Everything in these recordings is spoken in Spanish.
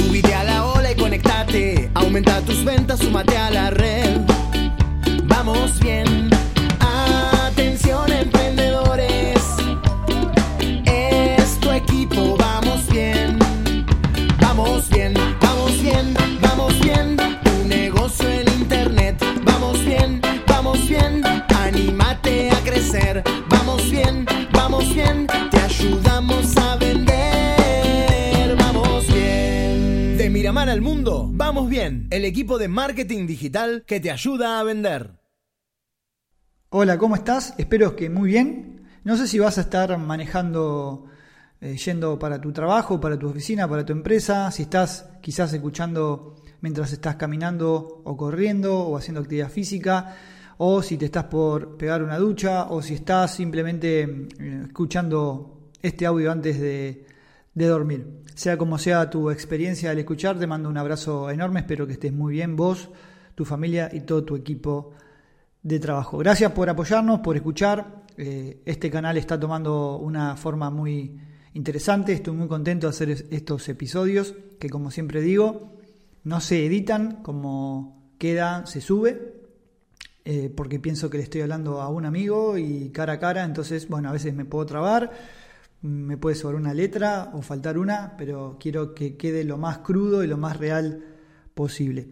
Subite a la ola y conectate. Aumenta tus ventas, súmate a la red. Vamos bien. Al mundo, vamos bien. El equipo de marketing digital que te ayuda a vender. Hola, ¿cómo estás? Espero que muy bien. No sé si vas a estar manejando, eh, yendo para tu trabajo, para tu oficina, para tu empresa, si estás quizás escuchando mientras estás caminando o corriendo o haciendo actividad física, o si te estás por pegar una ducha, o si estás simplemente eh, escuchando este audio antes de, de dormir. Sea como sea tu experiencia al escuchar, te mando un abrazo enorme, espero que estés muy bien vos, tu familia y todo tu equipo de trabajo. Gracias por apoyarnos, por escuchar. Eh, este canal está tomando una forma muy interesante. Estoy muy contento de hacer estos episodios que, como siempre digo, no se editan, como queda, se sube. eh, porque pienso que le estoy hablando a un amigo y cara a cara, entonces, bueno, a veces me puedo trabar, me puede sobrar una letra o faltar una, pero quiero que quede lo más crudo y lo más real posible.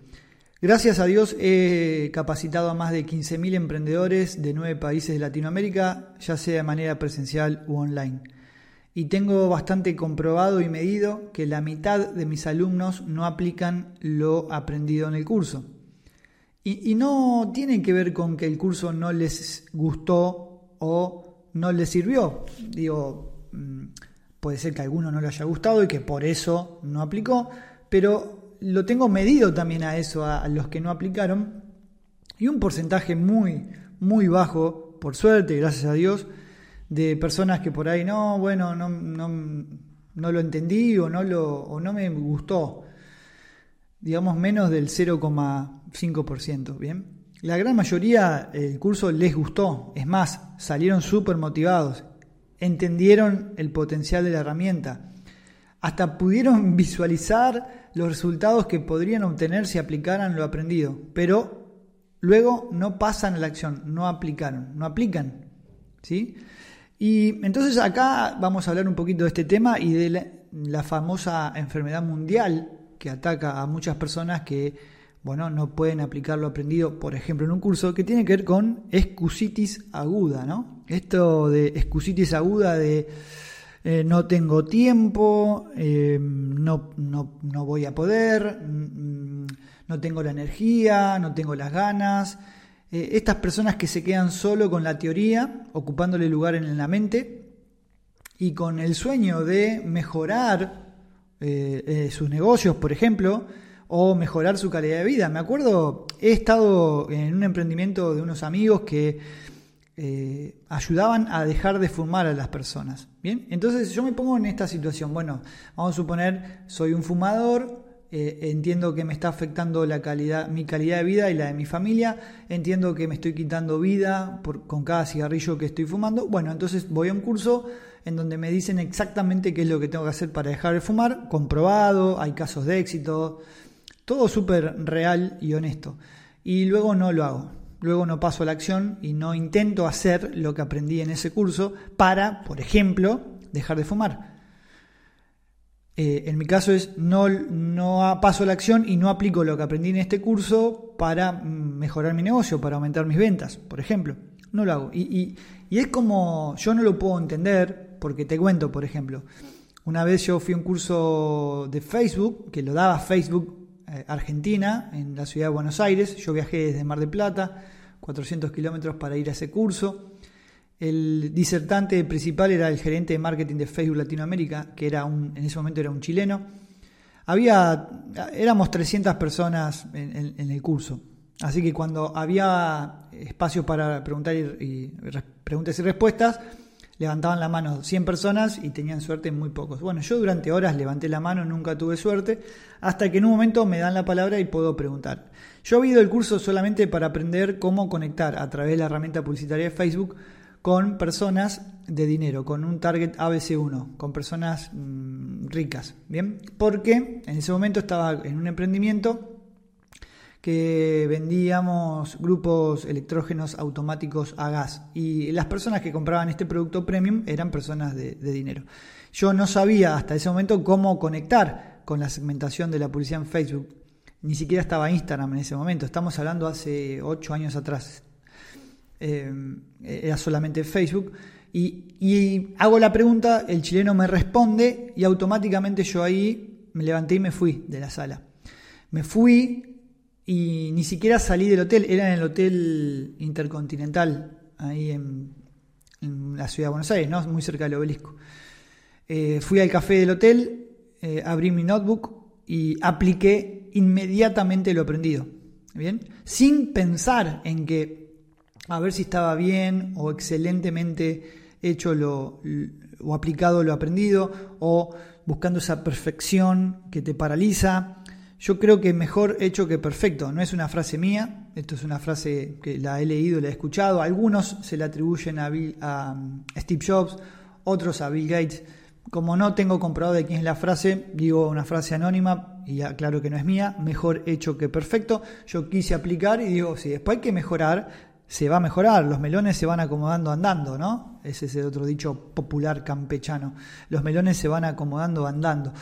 Gracias a Dios he capacitado a más de 15.000 emprendedores de nueve países de Latinoamérica, ya sea de manera presencial u online. Y tengo bastante comprobado y medido que la mitad de mis alumnos no aplican lo aprendido en el curso. Y, y no tiene que ver con que el curso no les gustó o no les sirvió. Digo, puede ser que a alguno no le haya gustado y que por eso no aplicó, pero lo tengo medido también a eso, a, a los que no aplicaron, y un porcentaje muy, muy bajo, por suerte, gracias a Dios, de personas que por ahí no, bueno, no, no, no lo entendí o no, lo, o no me gustó, digamos menos del 0,5%, ¿bien? La gran mayoría el curso les gustó, es más, salieron súper motivados, entendieron el potencial de la herramienta, hasta pudieron visualizar los resultados que podrían obtener si aplicaran lo aprendido, pero luego no pasan a la acción, no aplicaron, no aplican. ¿sí? Y entonces acá vamos a hablar un poquito de este tema y de la, la famosa enfermedad mundial que ataca a muchas personas que bueno, no pueden aplicar lo aprendido, por ejemplo, en un curso que tiene que ver con excusitis aguda, ¿no? Esto de excusitis aguda de eh, no tengo tiempo, eh, no, no, no, voy a poder, mm, no tengo la energía, no tengo las ganas. Eh, estas personas que se quedan solo con la teoría, ocupándole lugar en la mente, y con el sueño de mejorar sus negocios, por ejemplo, o mejorar su calidad de vida. Me acuerdo, he estado en un emprendimiento de unos amigos que eh, ayudaban a dejar de fumar a las personas. Bien, entonces yo me pongo en esta situación. Bueno, vamos a suponer, soy un fumador, eh, entiendo que me está afectando la calidad, mi calidad de vida y la de mi familia, entiendo que me estoy quitando vida con cada cigarrillo que estoy fumando. Bueno, entonces voy a un curso en donde me dicen exactamente qué es lo que tengo que hacer para dejar de fumar, comprobado, hay casos de éxito, todo súper real y honesto. Y luego no lo hago. Luego no paso a la acción y no intento hacer lo que aprendí en ese curso para, por ejemplo, dejar de fumar. Eh, en mi caso es no, no paso a la acción y no aplico lo que aprendí en este curso para mejorar mi negocio, para aumentar mis ventas, por ejemplo. No lo hago. Y, y, y es como, yo no lo puedo entender, porque te cuento, por ejemplo, una vez yo fui a un curso de Facebook, que lo daba Facebook Argentina, en la ciudad de Buenos Aires. Yo viajé desde Mar del Plata, 400 kilómetros para ir a ese curso. El disertante principal era el gerente de marketing de Facebook Latinoamérica, que era un, en ese momento era un chileno. Había, éramos 300 personas en el curso. Así que cuando había espacio para preguntar y, y, preguntas y respuestas, levantaban la mano 100 personas y tenían suerte muy pocos. Bueno, yo durante horas levanté la mano, nunca tuve suerte, hasta que en un momento me dan la palabra y puedo preguntar. Yo he ido el curso solamente para aprender cómo conectar a través de la herramienta publicitaria de Facebook con personas de dinero, con un target ABC1, con personas mm, ricas, ¿bien? Porque en ese momento estaba en un emprendimiento que vendíamos grupos electrógenos automáticos a gas y las personas que compraban este producto premium eran personas de, dinero. Yo no sabía hasta ese momento cómo conectar con la segmentación de la publicidad en Facebook. Ni siquiera estaba Instagram en ese momento. Estamos hablando hace ocho años atrás. Eh, era solamente Facebook. Y, hago la pregunta, el chileno me responde y automáticamente yo ahí me levanté y me fui de la sala. Me fui y ni siquiera salí del hotel, era en el Hotel Intercontinental, ahí en, la ciudad de Buenos Aires, ¿no? muy cerca del obelisco. Eh, fui al café del hotel, eh, abrí mi notebook y apliqué inmediatamente lo aprendido. ¿Bien? Sin pensar en que a ver si estaba bien o excelentemente hecho lo, o aplicado lo aprendido o buscando esa perfección que te paraliza. Yo creo que mejor hecho que perfecto. No es una frase mía, esto es una frase que la he leído, la he escuchado. Algunos se la atribuyen a, a um, Steve Jobs, otros a Bill Gates. Como no tengo comprobado de quién es la frase, digo una frase anónima y aclaro que no es mía, mejor hecho que perfecto. Yo quise aplicar y digo, si después hay que mejorar, se va a mejorar, los melones se van acomodando andando, ¿no? Ese es el otro dicho popular campechano. Los melones se van acomodando andando.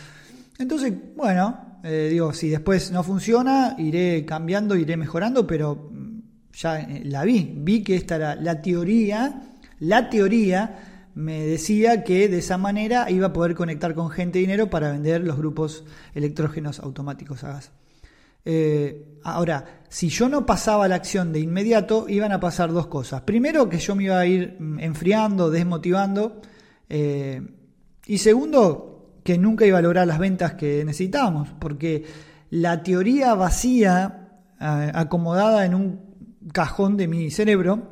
Entonces, bueno, eh, digo, si después no funciona, iré cambiando, iré mejorando, pero mm, ya eh, la vi, vi que esta era la teoría, la teoría me decía que de esa manera iba a poder conectar con gente de dinero para vender los grupos electrógenos automáticos a gas. Eh, ahora, si yo no pasaba la acción de inmediato, iban a pasar dos cosas. Primero, que yo me iba a ir mm, enfriando, desmotivando. Y segundo, que nunca iba a lograr las ventas que necesitábamos, porque la teoría vacía, acomodada en un cajón de mi cerebro,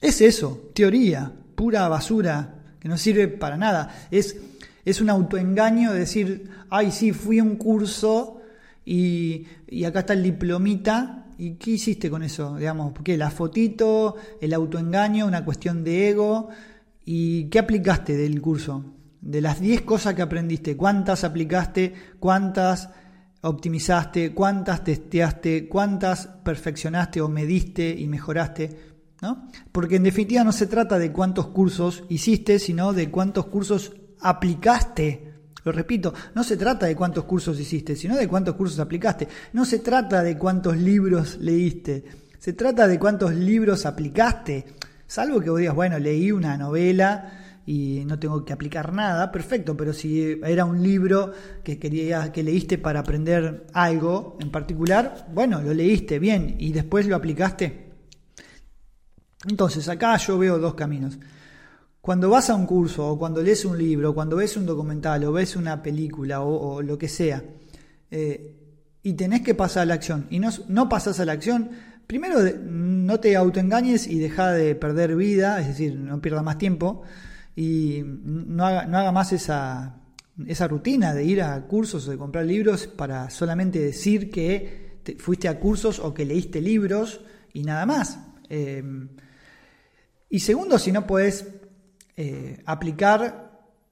es eso, teoría pura basura que no sirve para nada. Es, es un autoengaño de decir, ay, sí, fui a un curso y, acá está el diplomita. ¿Y qué hiciste con eso? Digamos, porque la fotito, el autoengaño, una cuestión de ego. ¿Y qué aplicaste del curso? De las 10 cosas que aprendiste, ¿cuántas aplicaste? ¿Cuántas optimizaste? ¿Cuántas testeaste? ¿Cuántas perfeccionaste o mediste y mejoraste? Porque en definitiva no se trata de cuántos cursos hiciste, sino de cuántos cursos aplicaste. Lo repito, no se trata de cuántos cursos hiciste, sino de cuántos cursos aplicaste. No se trata de cuántos libros leíste, se trata de cuántos libros aplicaste. Salvo que vos digas, bueno, leí una novela y no tengo que aplicar nada, perfecto, pero si era un libro que quería que leíste para aprender algo en particular, bueno, lo leíste bien y después lo aplicaste. Entonces, acá yo veo dos caminos. Cuando vas a un curso, o cuando lees un libro, cuando ves un documental, o ves una película, o, lo que sea, eh, y tenés que pasar a la acción, y no, no pasas a la acción, primero no te autoengañes y deja de perder vida, es decir, no pierda más tiempo, y no haga, no haga más esa, esa rutina de ir a cursos o de comprar libros para solamente decir que fuiste a cursos o que leíste libros y nada más. Eh, y segundo, si no puedes eh, aplicar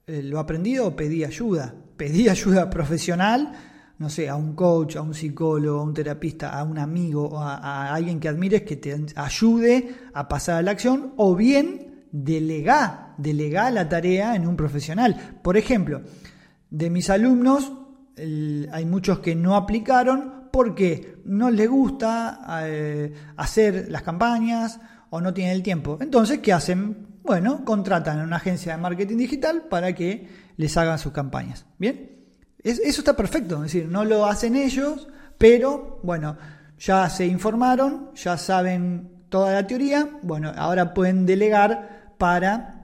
eh, lo aprendido, pedí ayuda. Pedí ayuda profesional, no sé, a un coach, a un psicólogo, a un terapista, a un amigo, a, alguien que admires que te ayude a pasar a la acción, o bien delega, delega la tarea en un profesional. Por ejemplo, de mis alumnos hay muchos que no aplicaron porque no les gusta eh, hacer las campañas o no tienen el tiempo. Entonces, ¿qué hacen? Bueno, contratan a una agencia de marketing digital para que les hagan sus campañas. ¿Bien? eso está perfecto, es decir, no lo hacen ellos, pero bueno, ya se informaron, ya saben toda la teoría, bueno, ahora pueden delegar para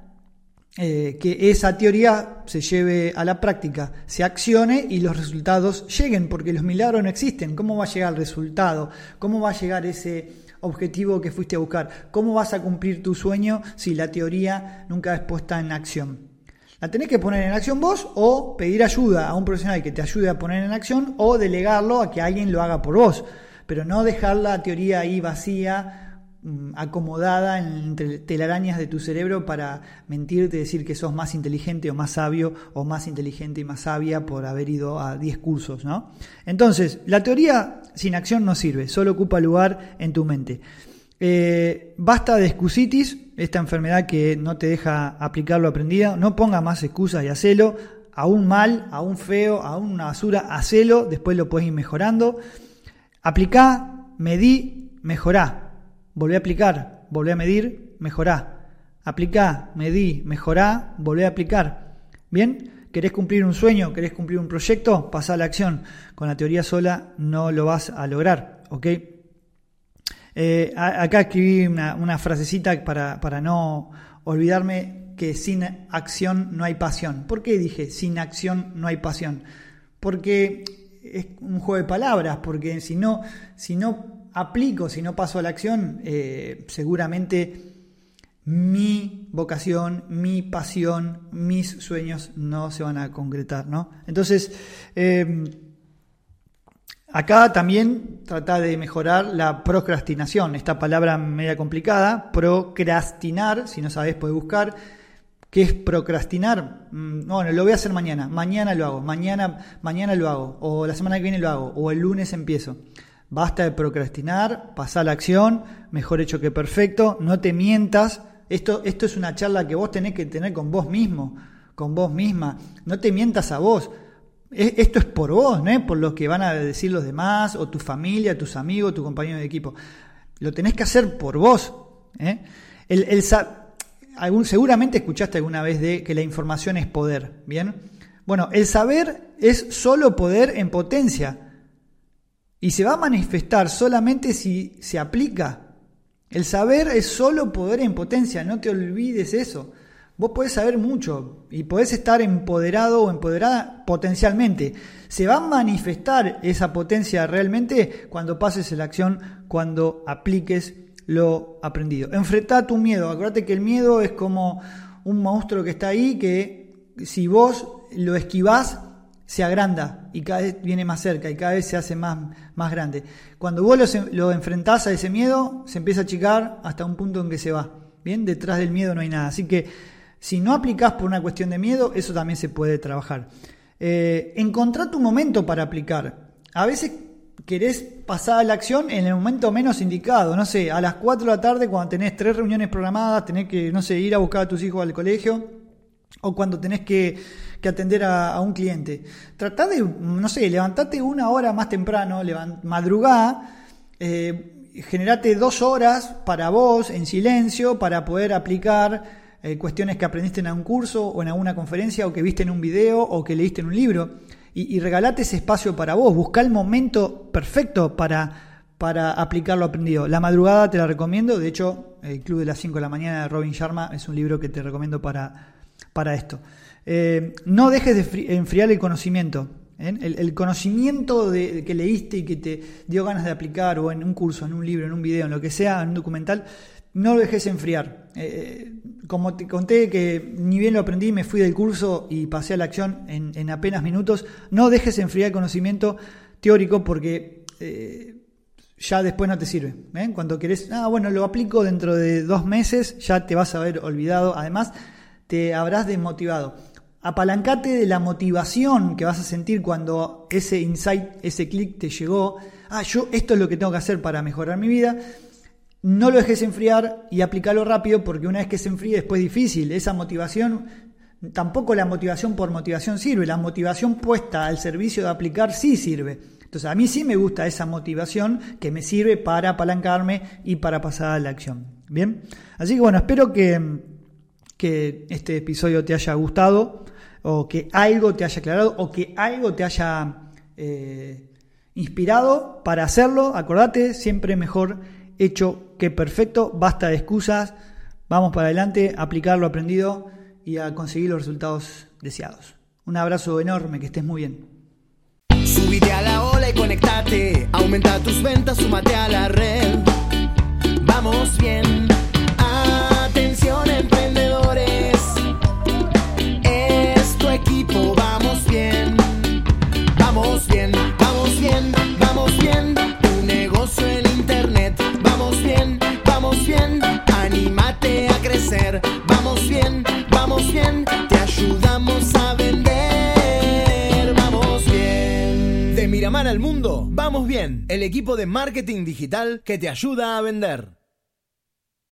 eh, que esa teoría se lleve a la práctica, se accione y los resultados lleguen, porque los milagros no existen. ¿Cómo va a llegar el resultado? ¿Cómo va a llegar ese objetivo que fuiste a buscar. ¿Cómo vas a cumplir tu sueño si la teoría nunca es puesta en acción? La tenés que poner en acción vos o pedir ayuda a un profesional que te ayude a poner en acción o delegarlo a que alguien lo haga por vos. Pero no dejar la teoría ahí vacía acomodada entre telarañas de tu cerebro para mentirte, decir que sos más inteligente o más sabio o más inteligente y más sabia por haber ido a 10 cursos, ¿no? Entonces, la teoría sin acción no sirve, solo ocupa lugar en tu mente. Eh, basta de excusitis, esta enfermedad que no te deja aplicar lo aprendido, no ponga más excusas y hacelo, aún mal, aún feo, aún una basura, hacelo, después lo puedes ir mejorando. Aplicá, medí, mejorá. Volvé a aplicar, volvé a medir, mejorá. Aplicá, medí, mejorá, volvé a aplicar. ¿Bien? ¿Querés cumplir un sueño? ¿Querés cumplir un proyecto? Pasá a la acción. Con la teoría sola no lo vas a lograr. ¿Ok? Eh, acá escribí una, frasecita para, para, no olvidarme que sin acción no hay pasión. ¿Por qué dije sin acción no hay pasión? Porque es un juego de palabras, porque si no, si no aplico, si no paso a la acción, eh, seguramente mi vocación, mi pasión, mis sueños no se van a concretar, ¿no? Entonces, eh, Acá también trata de mejorar la procrastinación, esta palabra media complicada, procrastinar, si no sabes puedes buscar. ¿Qué es procrastinar? Mm, bueno, lo voy a hacer mañana, mañana lo hago, mañana, mañana lo hago, o la semana que viene lo hago, o el lunes empiezo. Basta de procrastinar, pasa a la acción, mejor hecho que perfecto, no te mientas. Esto, esto es una charla que vos tenés que tener con vos mismo, con vos misma. No te mientas a vos. Esto es por vos, ¿no? Por lo que van a decir los demás, o tu familia, tus amigos, tu compañero de equipo. Lo tenés que hacer por vos. ¿eh? El, algún, seguramente escuchaste alguna vez de que la información es poder, ¿bien? Bueno, el saber es solo poder en potencia. Y se va a manifestar solamente si se aplica. El saber es solo poder en potencia, no te olvides eso. Vos podés saber mucho y podés estar empoderado o empoderada potencialmente. Se va a manifestar esa potencia realmente cuando pases la acción, cuando apliques lo aprendido. Enfrenta tu miedo. Acuérdate que el miedo es como un monstruo que está ahí que si vos lo esquivás, se agranda y cada vez viene más cerca y cada vez se hace más, más grande. Cuando vos lo, lo enfrentás a ese miedo, se empieza a achicar hasta un punto en que se va. Bien, detrás del miedo no hay nada. Así que si no aplicás por una cuestión de miedo, eso también se puede trabajar. Eh, encontrar tu momento para aplicar. A veces querés pasar a la acción en el momento menos indicado. No sé, a las 4 de la tarde cuando tenés tres reuniones programadas, tenés que, no sé, ir a buscar a tus hijos al colegio o cuando tenés que, atender a, un cliente. Tratá de, no sé, levantate una hora más temprano, madrugá, eh, generate dos horas para vos en silencio para poder aplicar eh, cuestiones que aprendiste en un curso o en alguna conferencia o que viste en un video o que leíste en un libro. Y, regalate ese espacio para vos, busca el momento perfecto para, para aplicar lo aprendido. La madrugada te la recomiendo, de hecho, El Club de las 5 de la mañana de Robin Sharma es un libro que te recomiendo para, para esto. Eh, no dejes de enfriar el conocimiento. ¿eh? El, conocimiento de, que leíste y que te dio ganas de aplicar, o en un curso, en un libro, en un video, en lo que sea, en un documental, no lo dejes enfriar. Eh, como te conté que ni bien lo aprendí, me fui del curso y pasé a la acción en, apenas minutos, no dejes enfriar el conocimiento teórico porque eh, ya después no te sirve. ¿eh? Cuando querés, ah, bueno, lo aplico dentro de dos meses, ya te vas a haber olvidado. Además, te habrás desmotivado. Apalancate de la motivación que vas a sentir cuando ese insight, ese clic te llegó. Ah, yo esto es lo que tengo que hacer para mejorar mi vida no lo dejes enfriar y aplícalo rápido porque una vez que se enfríe después es difícil. Esa motivación, tampoco la motivación por motivación sirve, la motivación puesta al servicio de aplicar sí sirve. Entonces a mí sí me gusta esa motivación que me sirve para apalancarme y para pasar a la acción. Bien, así que bueno, espero que, que este episodio te haya gustado o que algo te haya aclarado o que algo te haya eh, inspirado para hacerlo. Acordate, siempre mejor hecho que perfecto, basta de excusas, vamos para adelante, aplicar lo aprendido y a conseguir los resultados deseados. Un abrazo enorme, que estés muy bien. Subite a la ola y conectate, aumenta tus ventas, súmate a la red. Vamos bien, atención el equipo de marketing digital que te ayuda a vender.